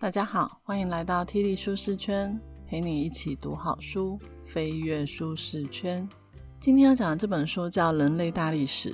大家好，欢迎来到 T 力舒适圈，陪你一起读好书，飞跃舒适圈。今天要讲的这本书叫《人类大历史》。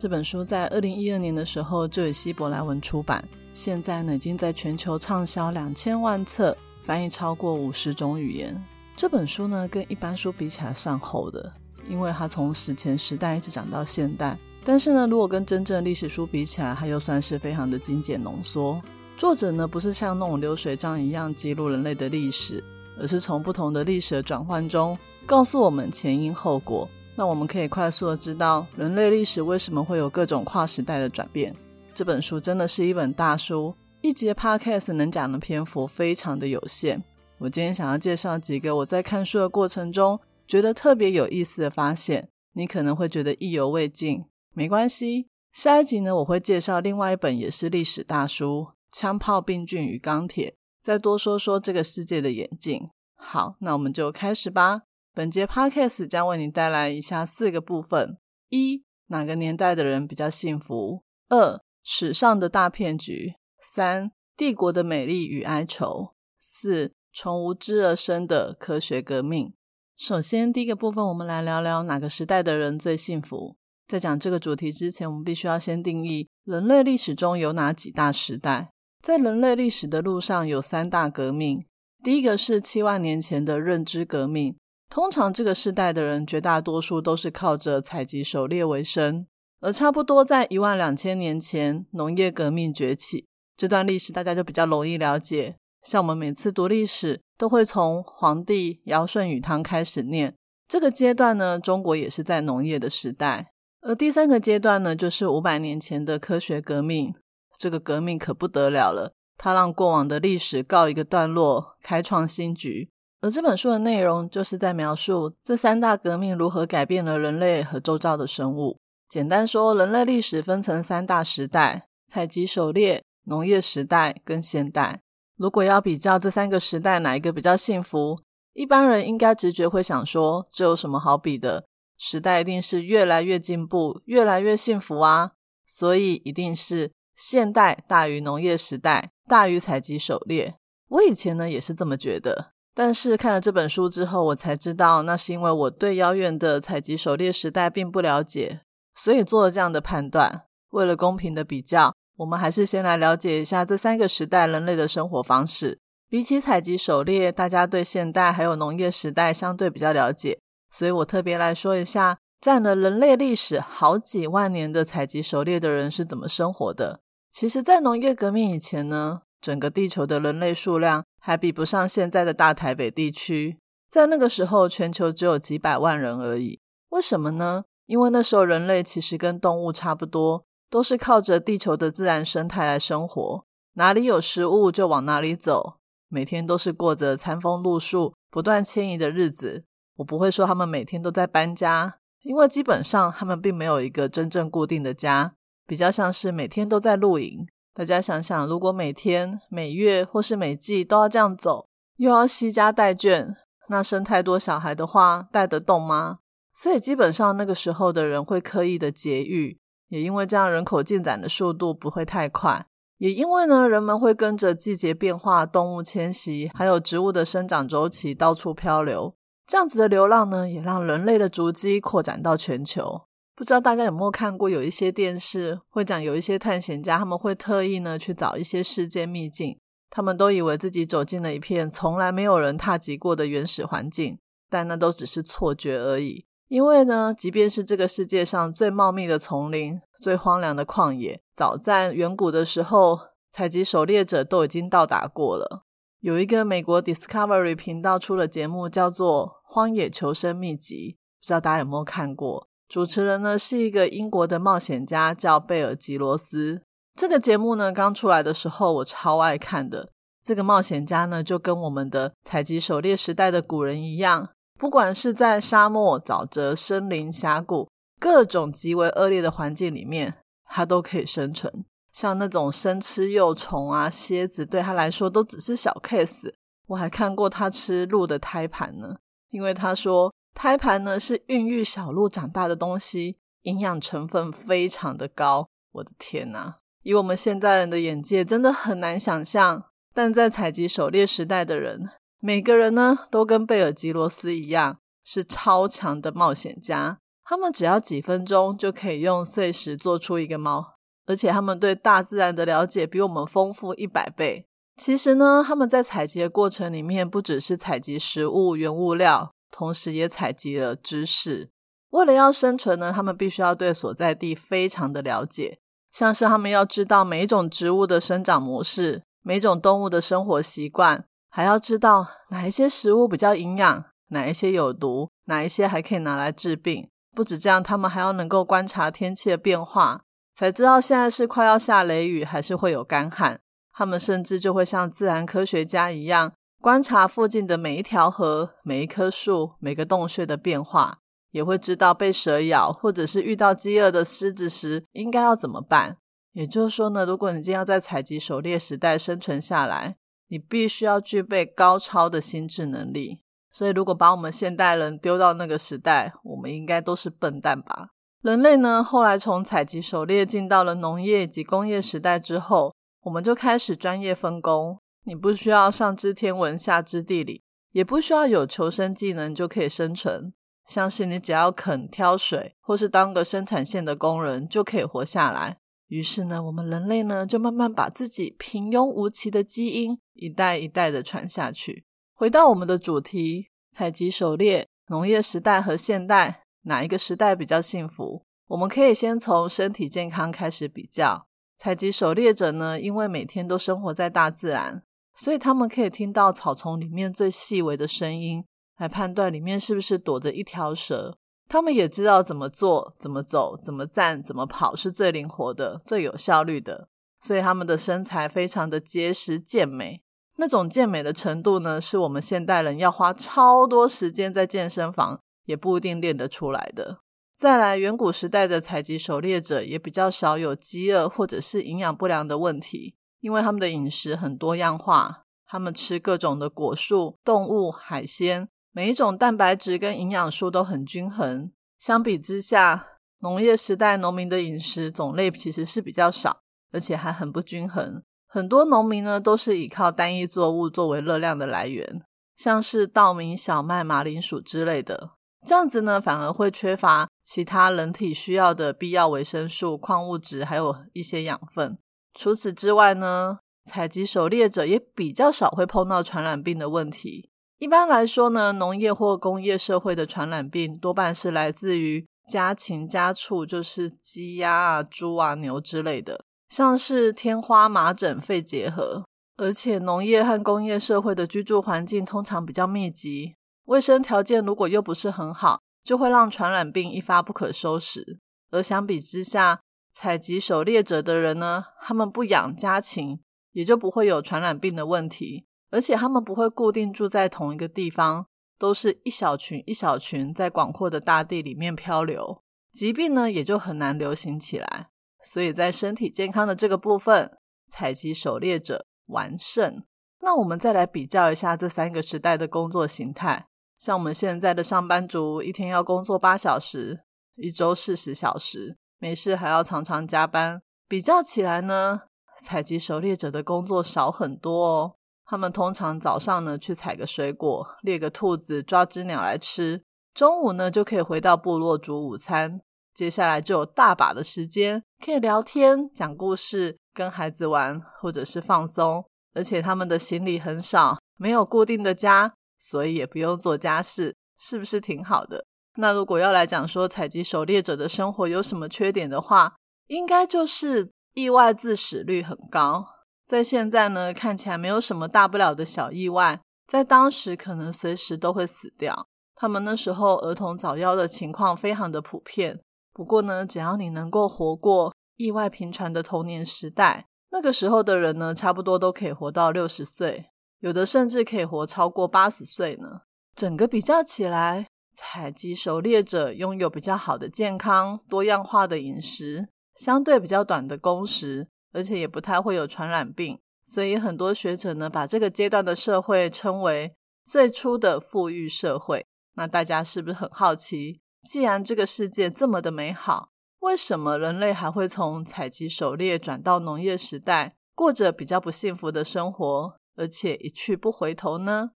这本书在二零一二年的时候就以希伯来文出版，现在呢已经在全球畅销两千万册，翻译超过五十种语言。这本书呢跟一般书比起来算厚的，因为它从史前时代一直讲到现代。但是呢，如果跟真正历史书比起来，它又算是非常的精简浓缩。作者呢，不是像那种流水账一样记录人类的历史，而是从不同的历史的转换中，告诉我们前因后果，那我们可以快速的知道人类历史为什么会有各种跨时代的转变。这本书真的是一本大书，一节 podcast 能讲的篇幅非常的有限。我今天想要介绍几个我在看书的过程中觉得特别有意思的发现，你可能会觉得意犹未尽，没关系，下一集呢我会介绍另外一本也是历史大书。枪炮、病菌与钢铁，再多说说这个世界的演进。好，那我们就开始吧。本节 podcast 将为你带来以下四个部分：一、哪个年代的人比较幸福？二、史上的大骗局；三、帝国的美丽与哀愁；四、从无知而生的科学革命。首先，第一个部分，我们来聊聊哪个时代的人最幸福。在讲这个主题之前，我们必须要先定义人类历史中有哪几大时代。在人类历史的路上，有三大革命。第一个是七万年前的认知革命。通常这个时代的人，绝大多数都是靠着采集狩猎为生。而差不多在一万两千年前，农业革命崛起。这段历史大家就比较容易了解。像我们每次读历史，都会从黄帝尧舜禹汤开始念。这个阶段呢，中国也是在农业的时代。而第三个阶段呢，就是五百年前的科学革命。这个革命可不得了了，它让过往的历史告一个段落，开创新局。而这本书的内容就是在描述这三大革命如何改变了人类和周遭的生物。简单说，人类历史分成三大时代：采集狩猎、农业时代跟现代。如果要比较这三个时代哪一个比较幸福，一般人应该直觉会想说，这有什么好比的？时代一定是越来越进步，越来越幸福啊！所以一定是。现代大于农业时代，大于采集狩猎。我以前呢也是这么觉得，但是看了这本书之后，我才知道那是因为我对遥远的采集狩猎时代并不了解，所以做了这样的判断。为了公平的比较，我们还是先来了解一下这三个时代人类的生活方式。比起采集狩猎，大家对现代还有农业时代相对比较了解，所以我特别来说一下，占了人类历史好几万年的采集狩猎的人是怎么生活的。其实，在农业革命以前呢，整个地球的人类数量还比不上现在的大台北地区。在那个时候，全球只有几百万人而已。为什么呢？因为那时候人类其实跟动物差不多，都是靠着地球的自然生态来生活，哪里有食物就往哪里走，每天都是过着餐风露宿、不断迁移的日子。我不会说他们每天都在搬家，因为基本上他们并没有一个真正固定的家。比较像是每天都在露营。大家想想，如果每天、每月或是每季都要这样走，又要惜家带眷，那生太多小孩的话，带得动吗？所以基本上那个时候的人会刻意的节育，也因为这样人口进展的速度不会太快，也因为呢人们会跟着季节变化、动物迁徙，还有植物的生长周期到处漂流。这样子的流浪呢，也让人类的足迹扩展到全球。不知道大家有没有看过，有一些电视会讲，有一些探险家他们会特意呢去找一些世界秘境，他们都以为自己走进了一片从来没有人踏及过的原始环境，但那都只是错觉而已。因为呢，即便是这个世界上最茂密的丛林、最荒凉的旷野，早在远古的时候，采集狩猎者都已经到达过了。有一个美国 Discovery 频道出了节目，叫做《荒野求生秘籍》，不知道大家有没有看过？主持人呢是一个英国的冒险家，叫贝尔吉罗斯。这个节目呢刚出来的时候，我超爱看的。这个冒险家呢就跟我们的采集狩猎时代的古人一样，不管是在沙漠、沼泽、森林、峡谷，各种极为恶劣的环境里面，他都可以生存。像那种生吃幼虫啊、蝎子，对他来说都只是小 case。我还看过他吃鹿的胎盘呢，因为他说。胎盘呢是孕育小鹿长大的东西，营养成分非常的高。我的天呐，以我们现在人的眼界，真的很难想象但在采集狩猎时代的人，每个人呢都跟贝尔吉罗斯一样，是超强的冒险家。他们只要几分钟就可以用碎石做出一个猫，而且他们对大自然的了解比我们丰富一百倍。其实呢，他们在采集的过程里面，不只是采集食物原物料，同时也采集了知识。为了要生存呢，他们必须要对所在地非常的了解，像是他们要知道每一种植物的生长模式，每种动物的生活习惯，还要知道哪一些食物比较营养，哪一些有毒，哪一些还可以拿来治病。不止这样，他们还要能够观察天气的变化，才知道现在是快要下雷雨，还是会有干旱。他们甚至就会像自然科学家一样，观察附近的每一条河、每一棵树、每个洞穴的变化，也会知道被蛇咬或者是遇到饥饿的狮子时应该要怎么办。也就是说呢，如果你今天要在采集狩猎时代生存下来，你必须要具备高超的心智能力。所以，如果把我们现代人丢到那个时代，我们应该都是笨蛋吧？人类呢，后来从采集狩猎进到了农业及工业时代之后。我们就开始专业分工，你不需要上知天文下知地理，也不需要有求生技能就可以生存。相信你只要肯挑水，或是当个生产线的工人，就可以活下来。于是呢，我们人类呢，就慢慢把自己平庸无奇的基因一代一代的传下去。回到我们的主题，采集狩猎，农业时代和现代，哪一个时代比较幸福？我们可以先从身体健康开始比较。采集狩猎者呢，因为每天都生活在大自然，所以他们可以听到草丛里面最细微的声音，来判断里面是不是躲着一条蛇。他们也知道怎么做、怎么走、怎么站、怎么跑是最灵活的、最有效率的。所以他们的身材非常的结实健美，那种健美的程度呢，是我们现代人要花超多时间在健身房也不一定练得出来的。再来，远古时代的采集狩猎者也比较少有饥饿或者是营养不良的问题，因为他们的饮食很多样化，他们吃各种的果树、动物、海鲜，每一种蛋白质跟营养素都很均衡。相比之下，农业时代农民的饮食种类其实是比较少，而且还很不均衡。很多农民呢都是依靠单一作物作为热量的来源，像是稻米、小麦、马铃薯之类的。这样子呢，反而会缺乏其他人体需要的必要维生素、矿物质，还有一些养分。除此之外呢，采集狩猎者也比较少会碰到传染病的问题。一般来说呢，农业或工业社会的传染病多半是来自于家禽家畜，就是鸡鸭啊、猪啊、牛之类的，像是天花、麻疹、肺结核。而且农业和工业社会的居住环境通常比较密集。卫生条件如果又不是很好，就会让传染病一发不可收拾。而相比之下，采集狩猎者的人呢，他们不养家禽，也就不会有传染病的问题。而且他们不会固定住在同一个地方，都是一小群一小群在广阔的大地里面漂流，疾病呢也就很难流行起来。所以在身体健康的这个部分，采集狩猎者完胜。那我们再来比较一下这三个时代的工作形态。像我们现在的上班族，一天要工作八小时，一周四十小时，没事还要常常加班。比较起来呢，采集狩猎者的工作少很多哦。他们通常早上呢去采个水果，猎个兔子，抓只鸟来吃。中午呢就可以回到部落煮午餐，接下来就有大把的时间可以聊天、讲故事、跟孩子玩，或者是放松。而且他们的行李很少，没有固定的家。所以也不用做家事，是不是挺好的？那如果要来讲说采集狩猎者的生活有什么缺点的话，应该就是意外致死率很高。在现在呢，看起来没有什么大不了的小意外，在当时可能随时都会死掉。他们那时候儿童早夭的情况非常的普遍。不过呢，只要你能够活过意外频传的童年时代，那个时候的人呢，差不多都可以活到六十岁。有的甚至可以活超过八十岁呢。整个比较起来，采集狩猎者拥有比较好的健康、多样化的饮食，相对比较短的工时，而且也不太会有传染病。所以很多学者呢，把这个阶段的社会称为最初的富裕社会。那大家是不是很好奇？既然这个世界这么的美好，为什么人类还会从采集狩猎转到农业时代？过着比较不幸福的生活，而且一去不回头呢？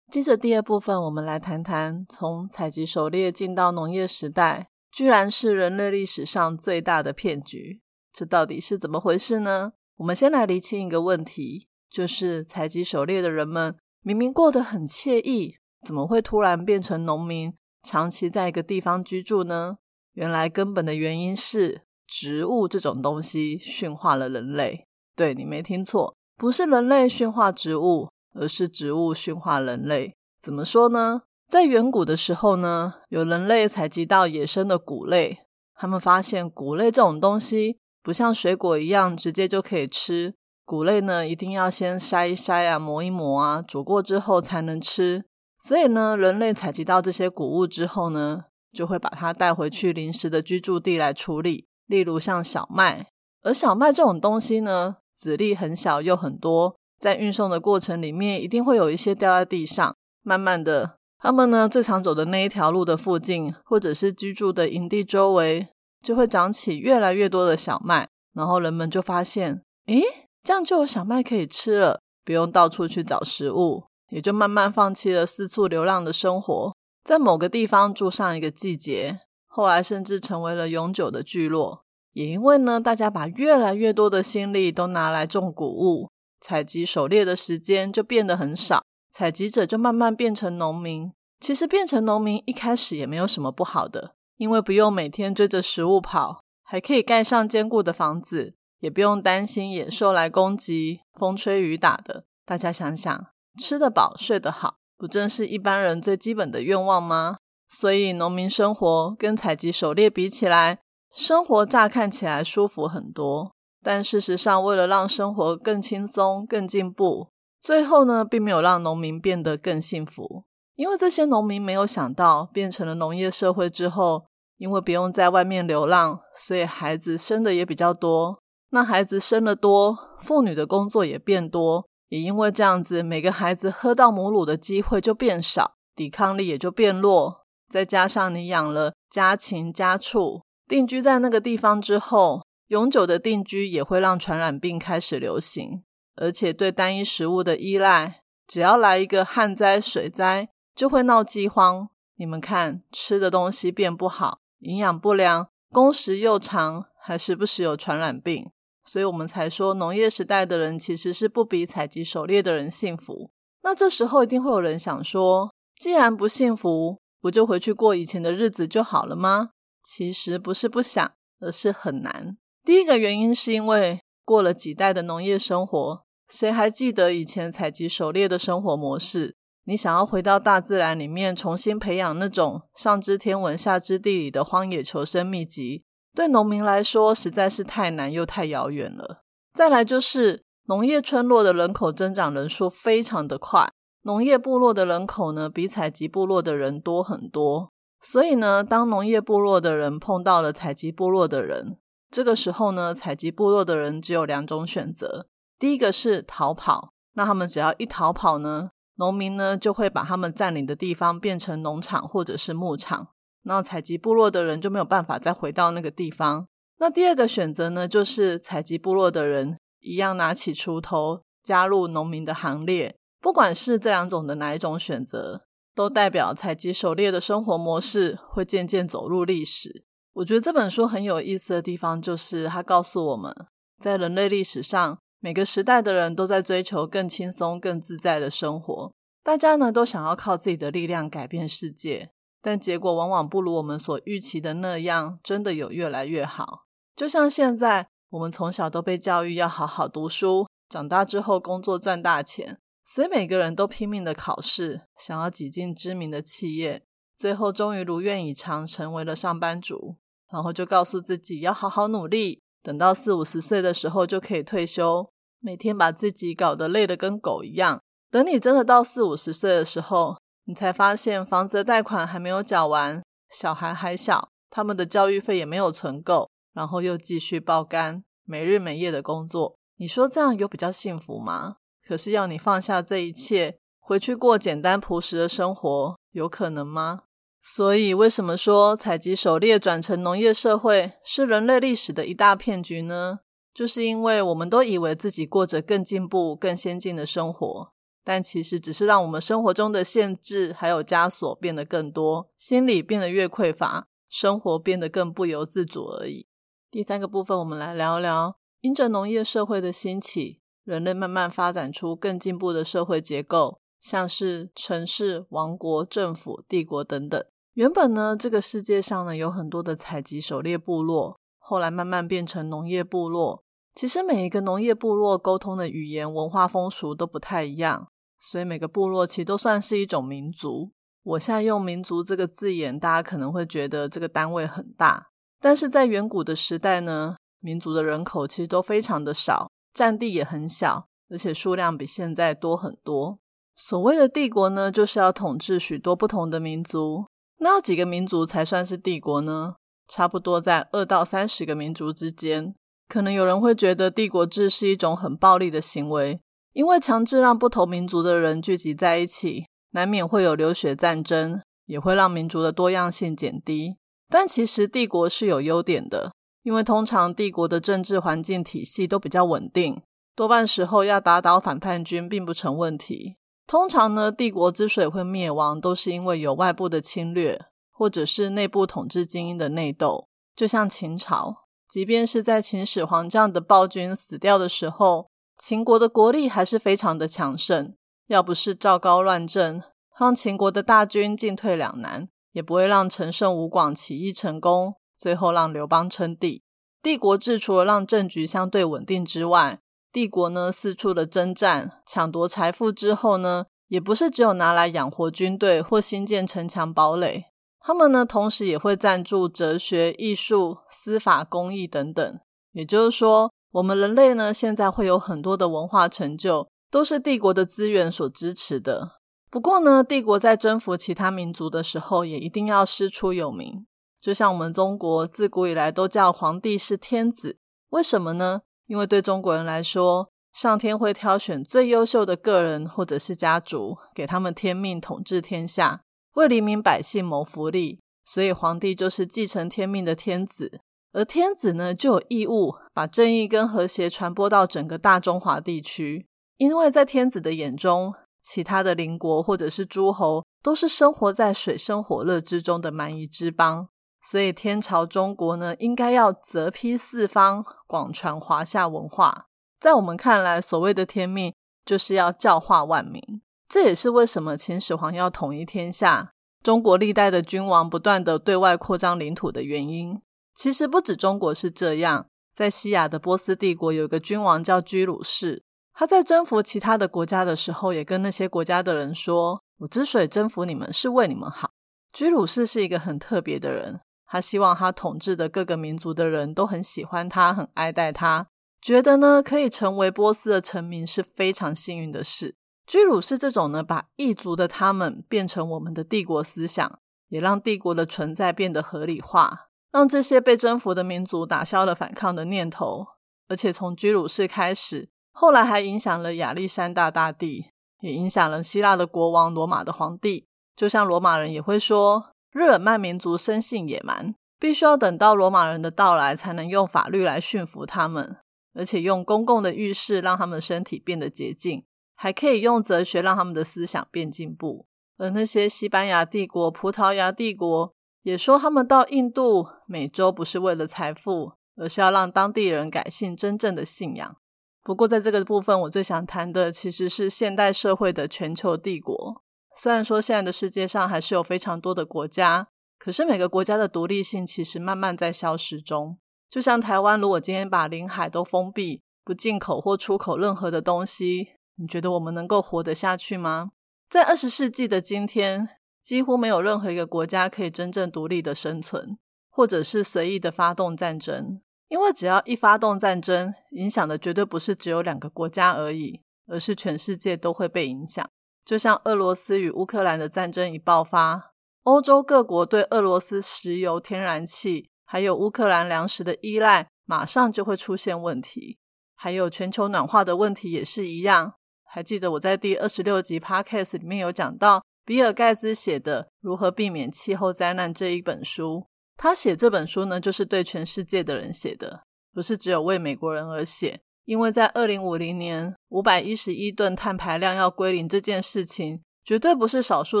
接着第二部分，我们来谈谈从采集狩猎进到农业时代，居然是人类历史上最大的骗局。这到底是怎么回事呢？我们先来厘清一个问题，就是采集狩猎的人们明明过得很惬意，怎么会突然变成农民，长期在一个地方居住呢？原来根本的原因是植物这种东西驯化了人类。对你没听错，不是人类驯化植物，而是植物驯化人类。怎么说呢？在远古的时候呢，有人类采集到野生的谷类，他们发现谷类这种东西不像水果一样直接就可以吃，谷类呢一定要先筛一筛啊，磨一磨啊，煮过之后才能吃。所以呢，人类采集到这些谷物之后呢，就会把它带回去临时的居住地来处理，例如像小麦。而小麦这种东西呢，籽粒很小又很多，在运送的过程里面，一定会有一些掉在地上。慢慢的，他们呢最常走的那一条路的附近，或者是居住的营地周围，就会长起越来越多的小麦。然后人们就发现，诶，这样就有小麦可以吃了，不用到处去找食物。也就慢慢放弃了四处流浪的生活，在某个地方住上一个季节，后来甚至成为了永久的聚落。也因为呢，大家把越来越多的心力都拿来种谷物，采集狩猎的时间就变得很少，采集者就慢慢变成农民。其实变成农民一开始也没有什么不好的，因为不用每天追着食物跑，还可以盖上坚固的房子，也不用担心野兽来攻击、风吹雨打的。大家想想。吃得饱，睡得好，不正是一般人最基本的愿望吗？所以，农民生活跟采集狩猎比起来，生活乍看起来舒服很多。但事实上，为了让生活更轻松、更进步，最后呢，并没有让农民变得更幸福。因为这些农民没有想到，变成了农业社会之后，因为不用在外面流浪，所以孩子生的也比较多。那孩子生的多，妇女的工作也变多。也因为这样子，每个孩子喝到母乳的机会就变少，抵抗力也就变弱。再加上你养了家禽家畜，定居在那个地方之后，永久的定居也会让传染病开始流行。而且对单一食物的依赖，只要来一个旱灾、水灾，就会闹饥荒。你们看，吃的东西变不好，营养不良，工时又长，还时不时有传染病。所以我们才说，农业时代的人其实是不比采集狩猎的人幸福。那这时候一定会有人想说，既然不幸福，不就回去过以前的日子就好了吗？其实不是不想，而是很难。第一个原因是因为过了几代的农业生活，谁还记得以前采集狩猎的生活模式？你想要回到大自然里面，重新培养那种上知天文下知地理的荒野求生秘籍？对农民来说实在是太难又太遥远了。再来就是农业村落的人口增长人数非常的快，农业部落的人口呢比采集部落的人多很多。所以呢，当农业部落的人碰到了采集部落的人，这个时候呢，采集部落的人只有两种选择：第一个是逃跑，那他们只要一逃跑呢，农民呢就会把他们占领的地方变成农场或者是牧场。那采集部落的人就没有办法再回到那个地方。那第二个选择呢，就是采集部落的人一样拿起锄头加入农民的行列。不管是这两种的哪一种选择，都代表采集狩猎的生活模式会渐渐走入历史。我觉得这本书很有意思的地方，就是它告诉我们在人类历史上，每个时代的人都在追求更轻松、更自在的生活。大家呢都想要靠自己的力量改变世界。但结果往往不如我们所预期的那样，真的有越来越好。就像现在，我们从小都被教育要好好读书，长大之后工作赚大钱，所以每个人都拼命的考试，想要挤进知名的企业，最后终于如愿以偿成为了上班族，然后就告诉自己要好好努力，等到四五十岁的时候就可以退休，每天把自己搞得累得跟狗一样。等你真的到四五十岁的时候，你才发现房子的贷款还没有缴完，小孩还小，他们的教育费也没有存够，然后又继续爆肝，没日没夜的工作。你说这样有比较幸福吗？可是要你放下这一切，回去过简单朴实的生活，有可能吗？所以，为什么说采集狩猎转成农业社会是人类历史的一大骗局呢？就是因为我们都以为自己过着更进步、更先进的生活。但其实只是让我们生活中的限制还有枷锁变得更多，心理变得越匮乏，生活变得更不由自主而已。第三个部分，我们来聊聊，因着农业社会的兴起，人类慢慢发展出更进步的社会结构，像是城市、王国、政府、帝国等等。原本呢，这个世界上呢有很多的采集狩猎部落，后来慢慢变成农业部落。其实每一个农业部落沟通的语言、文化风俗都不太一样。所以每个部落其实都算是一种民族。我现在用“民族”这个字眼，大家可能会觉得这个单位很大，但是在远古的时代呢，民族的人口其实都非常的少，占地也很小，而且数量比现在多很多。所谓的帝国呢，就是要统治许多不同的民族。那几个民族才算是帝国呢？差不多在二到三十个民族之间。可能有人会觉得帝国制是一种很暴力的行为。因为强制让不同民族的人聚集在一起，难免会有流血战争，也会让民族的多样性减低。但其实帝国是有优点的，因为通常帝国的政治环境体系都比较稳定，多半时候要打倒反叛军并不成问题。通常呢，帝国之所以会灭亡，都是因为有外部的侵略，或者是内部统治精英的内斗。就像秦朝，即便是在秦始皇这样的暴君死掉的时候。秦国的国力还是非常的强盛，要不是赵高乱政，让秦国的大军进退两难，也不会让陈胜吴广起义成功，最后让刘邦称帝。帝国制除了让政局相对稳定之外，帝国呢四处的征战、抢夺财富之后呢，也不是只有拿来养活军队或新建城墙堡垒，他们呢同时也会赞助哲学、艺术、司法、公益等等，也就是说。我们人类呢，现在会有很多的文化成就，都是帝国的资源所支持的。不过呢，帝国在征服其他民族的时候，也一定要师出有名。就像我们中国自古以来都叫皇帝是天子，为什么呢？因为对中国人来说，上天会挑选最优秀的个人或者是家族，给他们天命统治天下，为黎民百姓谋福利。所以皇帝就是继承天命的天子。而天子呢，就有义务把正义跟和谐传播到整个大中华地区，因为在天子的眼中，其他的邻国或者是诸侯都是生活在水深火热之中的蛮夷之邦，所以天朝中国呢，应该要泽披四方，广传华夏文化。在我们看来，所谓的天命就是要教化万民，这也是为什么秦始皇要统一天下，中国历代的君王不断的对外扩张领土的原因。其实不止中国是这样，在西亚的波斯帝国有个君王叫居鲁士，他在征服其他的国家的时候，也跟那些国家的人说：“我之所以征服你们，是为你们好。”居鲁士是一个很特别的人，他希望他统治的各个民族的人都很喜欢他，很爱戴他，觉得呢可以成为波斯的臣民是非常幸运的事。居鲁士这种呢，把异族的他们变成我们的帝国思想，也让帝国的存在变得合理化。让这些被征服的民族打消了反抗的念头，而且从居鲁士开始，后来还影响了亚历山大大帝，也影响了希腊的国王、罗马的皇帝。就像罗马人也会说，日耳曼民族生性野蛮，必须要等到罗马人的到来，才能用法律来驯服他们，而且用公共的浴室让他们身体变得洁净，还可以用哲学让他们的思想变进步。而那些西班牙帝国、葡萄牙帝国。也说他们到印度、美洲不是为了财富，而是要让当地人改信真正的信仰。不过，在这个部分，我最想谈的其实是现代社会的全球帝国。虽然说现在的世界上还是有非常多的国家，可是每个国家的独立性其实慢慢在消失中。就像台湾，如果今天把领海都封闭，不进口或出口任何的东西，你觉得我们能够活得下去吗？在二十世纪的今天。几乎没有任何一个国家可以真正独立的生存，或者是随意的发动战争，因为只要一发动战争，影响的绝对不是只有两个国家而已，而是全世界都会被影响。就像俄罗斯与乌克兰的战争一爆发，欧洲各国对俄罗斯石油、天然气，还有乌克兰粮食的依赖，马上就会出现问题。还有全球暖化的问题也是一样。还记得我在第二十六集 Podcast 里面有讲到。比尔盖茨写的《如何避免气候灾难》这一本书，他写这本书呢，就是对全世界的人写的，不是只有为美国人而写。因为在二零五零年五百一十一吨碳排量要归零这件事情，绝对不是少数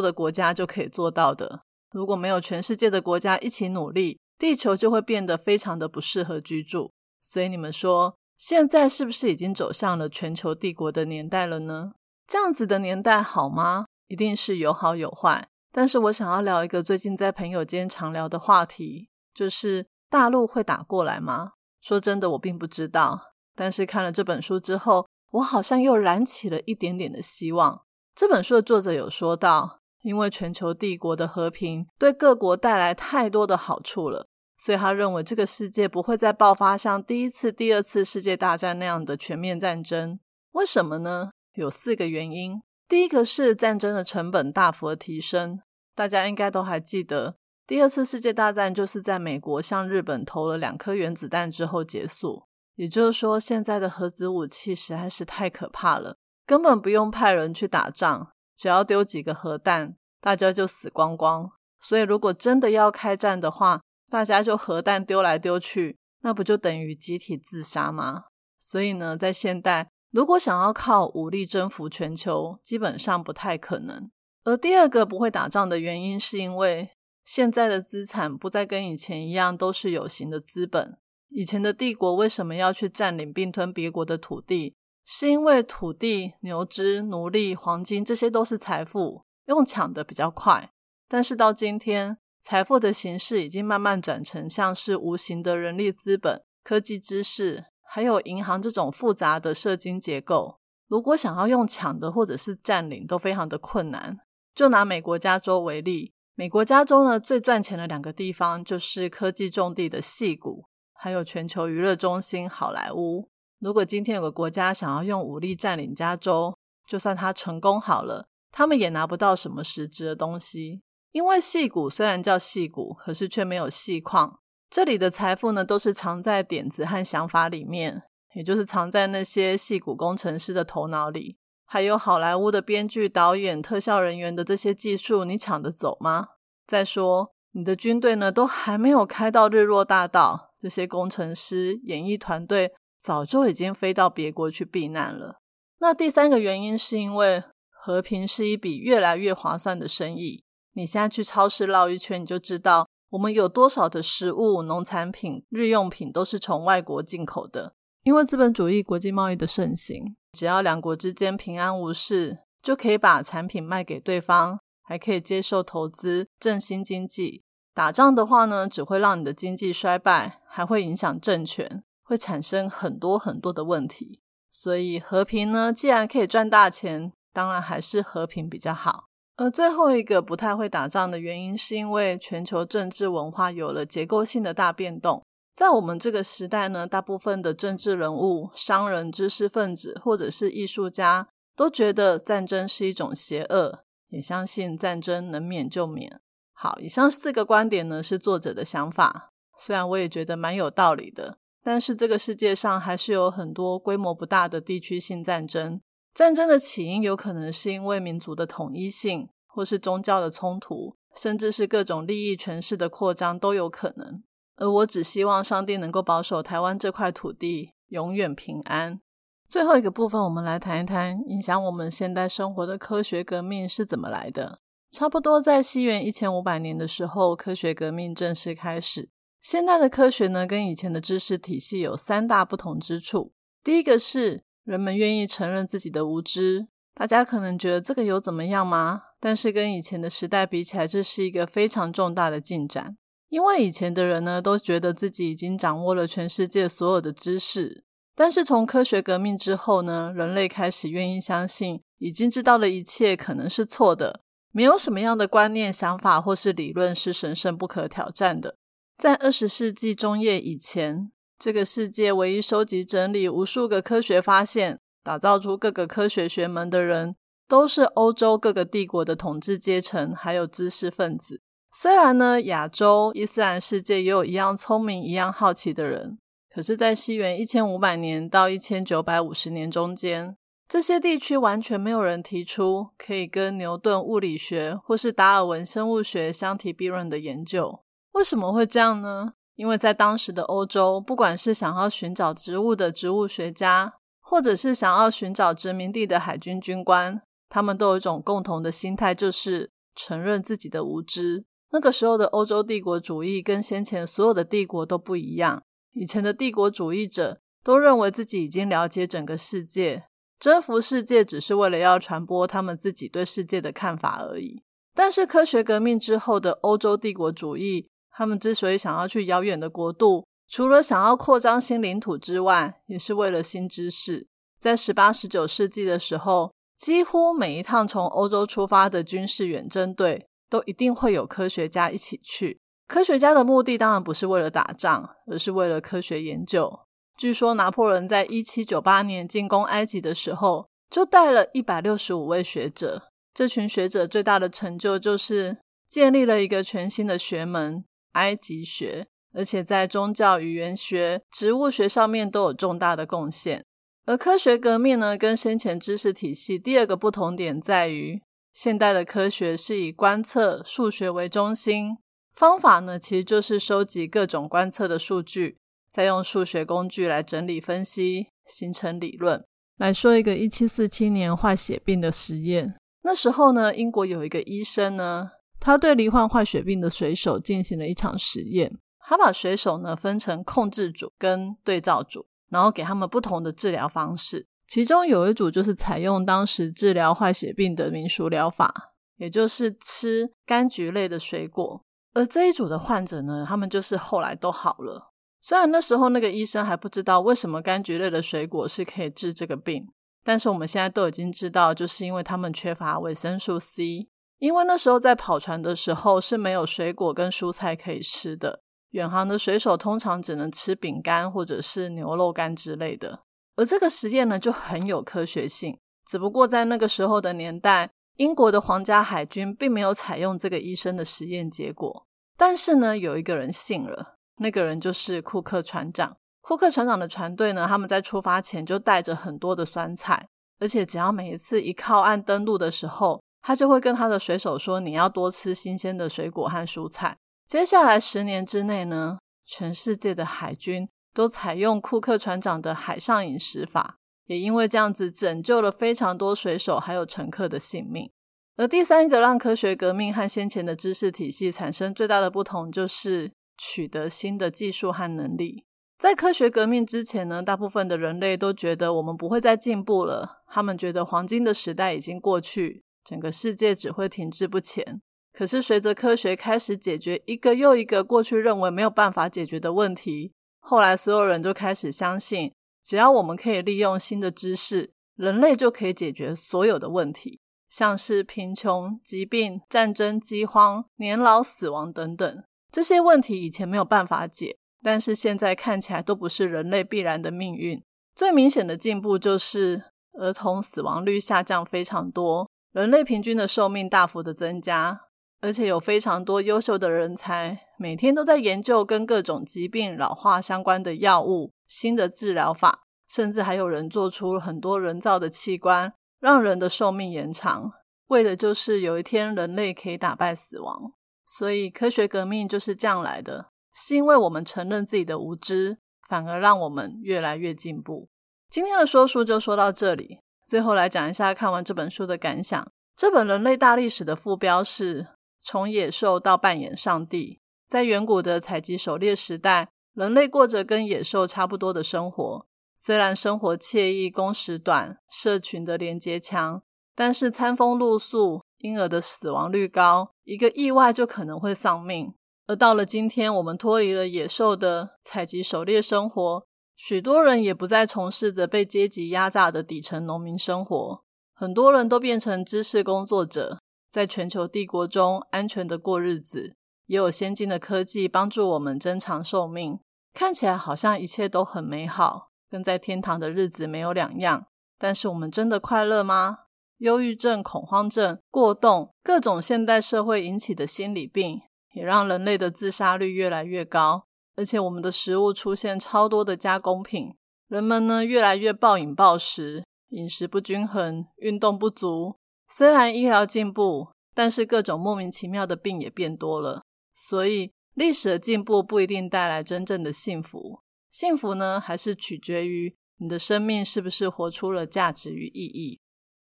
的国家就可以做到的。如果没有全世界的国家一起努力，地球就会变得非常的不适合居住。所以你们说，现在是不是已经走向了全球帝国的年代了呢？这样子的年代好吗？一定是有好有坏。但是我想要聊一个最近在朋友间常聊的话题，就是大陆会打过来吗？说真的，我并不知道。但是看了这本书之后，我好像又燃起了一点点的希望。这本书的作者有说到，因为全球帝国的和平对各国带来太多的好处了，所以他认为这个世界不会再爆发像第一次、第二次世界大战那样的全面战争。为什么呢？有四个原因。第一个是战争的成本大幅提升，大家应该都还记得，第二次世界大战就是在美国向日本投了两颗原子弹之后结束。也就是说，现在的核子武器实在是太可怕了，根本不用派人去打仗，只要丢几个核弹，大家就死光光。所以，如果真的要开战的话，大家就核弹丢来丢去，那不就等于集体自杀吗？所以呢，在现代。如果想要靠武力征服全球，基本上不太可能。而第二个不会打仗的原因，是因为现在的资产不再跟以前一样都是有形的资本。以前的帝国为什么要去占领并吞别国的土地？是因为土地、牛只、奴隶、黄金，这些都是财富，用抢的比较快。但是到今天，财富的形式已经慢慢转成像是无形的人力资本、科技知识。还有银行这种复杂的社经结构，如果想要用抢的或者是占领，都非常的困难。就拿美国加州为例，美国加州呢最赚钱的两个地方就是科技重地的戏谷，还有全球娱乐中心好莱坞。如果今天有个国家想要用武力占领加州，就算他成功好了，他们也拿不到什么实质的东西，因为戏谷虽然叫戏谷，可是却没有细矿。这里的财富呢，都是藏在点子和想法里面，也就是藏在那些戏骨工程师的头脑里，还有好莱坞的编剧、导演、特效人员的这些技术，你抢得走吗？再说，你的军队呢，都还没有开到日落大道，这些工程师、演艺团队早就已经飞到别国去避难了。那第三个原因是因为和平是一笔越来越划算的生意，你现在去超市绕一圈，你就知道。我们有多少的食物、农产品、日用品都是从外国进口的？因为资本主义国际贸易的盛行，只要两国之间平安无事，就可以把产品卖给对方，还可以接受投资，振兴经济。打仗的话呢，只会让你的经济衰败，还会影响政权，会产生很多很多的问题。所以和平呢，既然可以赚大钱，当然还是和平比较好。而最后一个不太会打仗的原因，是因为全球政治文化有了结构性的大变动。在我们这个时代呢，大部分的政治人物、商人、知识分子或者是艺术家，都觉得战争是一种邪恶，也相信战争能免就免。好，以上四个观点呢，是作者的想法。虽然我也觉得蛮有道理的，但是这个世界上还是有很多规模不大的地区性战争。战争的起因有可能是因为民族的统一性，或是宗教的冲突，甚至是各种利益权势的扩张都有可能。而我只希望上帝能够保守台湾这块土地永远平安。最后一个部分，我们来谈一谈影响我们现代生活的科学革命是怎么来的。差不多在西元一千五百年的时候，科学革命正式开始。现代的科学呢，跟以前的知识体系有三大不同之处。第一个是。人们愿意承认自己的无知，大家可能觉得这个有怎么样吗？但是跟以前的时代比起来，这是一个非常重大的进展。因为以前的人呢，都觉得自己已经掌握了全世界所有的知识，但是从科学革命之后呢，人类开始愿意相信，已经知道的一切可能是错的，没有什么样的观念、想法或是理论是神圣不可挑战的。在二十世纪中叶以前。这个世界唯一收集整理无数个科学发现、打造出各个科学学门的人，都是欧洲各个帝国的统治阶层，还有知识分子。虽然呢，亚洲、伊斯兰世界也有一样聪明、一样好奇的人，可是，在西元一千五百年到一千九百五十年中间，这些地区完全没有人提出可以跟牛顿物理学或是达尔文生物学相提并论的研究。为什么会这样呢？因为在当时的欧洲，不管是想要寻找植物的植物学家，或者是想要寻找殖民地的海军军官，他们都有一种共同的心态，就是承认自己的无知。那个时候的欧洲帝国主义跟先前所有的帝国都不一样。以前的帝国主义者都认为自己已经了解整个世界，征服世界只是为了要传播他们自己对世界的看法而已。但是科学革命之后的欧洲帝国主义。他们之所以想要去遥远的国度，除了想要扩张新领土之外，也是为了新知识。在十八、十九世纪的时候，几乎每一趟从欧洲出发的军事远征队，都一定会有科学家一起去。科学家的目的当然不是为了打仗，而是为了科学研究。据说拿破仑在一七九八年进攻埃及的时候，就带了一百六十五位学者。这群学者最大的成就就是建立了一个全新的学门。埃及学，而且在宗教、语言学、植物学上面都有重大的贡献。而科学革命呢，跟先前知识体系第二个不同点在于，现代的科学是以观测、数学为中心，方法呢其实就是收集各种观测的数据，再用数学工具来整理分析，形成理论。来说一个一七四七年坏血病的实验，那时候呢，英国有一个医生呢。他对罹患坏血病的水手进行了一场实验。他把水手呢分成控制组跟对照组，然后给他们不同的治疗方式。其中有一组就是采用当时治疗坏血病的民俗疗法，也就是吃柑橘类的水果。而这一组的患者呢，他们就是后来都好了。虽然那时候那个医生还不知道为什么柑橘类的水果是可以治这个病，但是我们现在都已经知道，就是因为他们缺乏维生素 C。因为那时候在跑船的时候是没有水果跟蔬菜可以吃的，远航的水手通常只能吃饼干或者是牛肉干之类的。而这个实验呢就很有科学性，只不过在那个时候的年代，英国的皇家海军并没有采用这个医生的实验结果。但是呢，有一个人信了，那个人就是库克船长。库克船长的船队呢，他们在出发前就带着很多的酸菜，而且只要每一次一靠岸登陆的时候。他就会跟他的水手说：“你要多吃新鲜的水果和蔬菜。”接下来十年之内呢，全世界的海军都采用库克船长的海上饮食法，也因为这样子拯救了非常多水手还有乘客的性命。而第三个让科学革命和先前的知识体系产生最大的不同，就是取得新的技术和能力。在科学革命之前呢，大部分的人类都觉得我们不会再进步了，他们觉得黄金的时代已经过去。整个世界只会停滞不前。可是，随着科学开始解决一个又一个过去认为没有办法解决的问题，后来所有人都开始相信，只要我们可以利用新的知识，人类就可以解决所有的问题，像是贫穷、疾病、战争、饥荒、年老、死亡等等这些问题，以前没有办法解，但是现在看起来都不是人类必然的命运。最明显的进步就是儿童死亡率下降非常多。人类平均的寿命大幅的增加，而且有非常多优秀的人才，每天都在研究跟各种疾病老化相关的药物、新的治疗法，甚至还有人做出很多人造的器官，让人的寿命延长，为的就是有一天人类可以打败死亡。所以科学革命就是这样来的，是因为我们承认自己的无知，反而让我们越来越进步。今天的说书就说到这里。最后来讲一下看完这本书的感想。这本人类大历史的副标是“从野兽到扮演上帝”。在远古的采集狩猎时代，人类过着跟野兽差不多的生活。虽然生活惬意、工时短、社群的连接强，但是餐风露宿、婴儿的死亡率高，一个意外就可能会丧命。而到了今天，我们脱离了野兽的采集狩猎生活。许多人也不再从事着被阶级压榨的底层农民生活，很多人都变成知识工作者，在全球帝国中安全的过日子。也有先进的科技帮助我们增长寿命，看起来好像一切都很美好，跟在天堂的日子没有两样。但是我们真的快乐吗？忧郁症、恐慌症、过动，各种现代社会引起的心理病，也让人类的自杀率越来越高。而且我们的食物出现超多的加工品，人们呢越来越暴饮暴食，饮食不均衡，运动不足。虽然医疗进步，但是各种莫名其妙的病也变多了。所以历史的进步不一定带来真正的幸福，幸福呢，还是取决于你的生命是不是活出了价值与意义。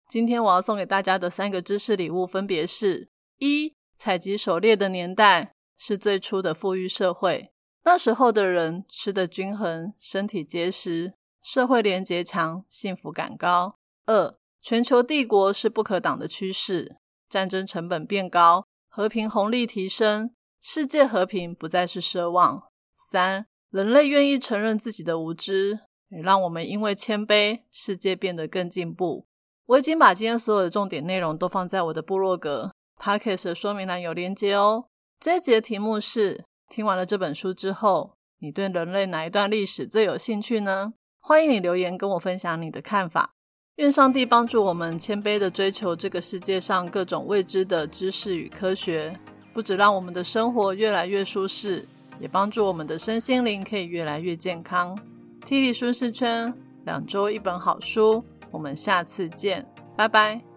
今天我要送给大家的三个知识礼物，分别是：一、采集狩猎的年代是最初的富裕社会，那时候的人吃得均衡，身体结实，社会连结强，幸福感高；二、全球帝国是不可挡的趋势，战争成本变高，和平红利提升，世界和平不再是奢望；三、人类愿意承认自己的无知，也让我们因为谦卑，世界变得更进步。我已经把今天所有的重点内容都放在我的部落格 podcast 的说明栏有连接哦。这一节的题目是：听完了这本书之后，你对人类哪一段历史最有兴趣呢？欢迎你留言跟我分享你的看法。愿上帝帮助我们谦卑的追求这个世界上各种未知的知识与科学，不止让我们的生活越来越舒适，也帮助我们的身心灵可以越来越健康。T 力舒适圈，两周一本好书。我们下次见，拜拜。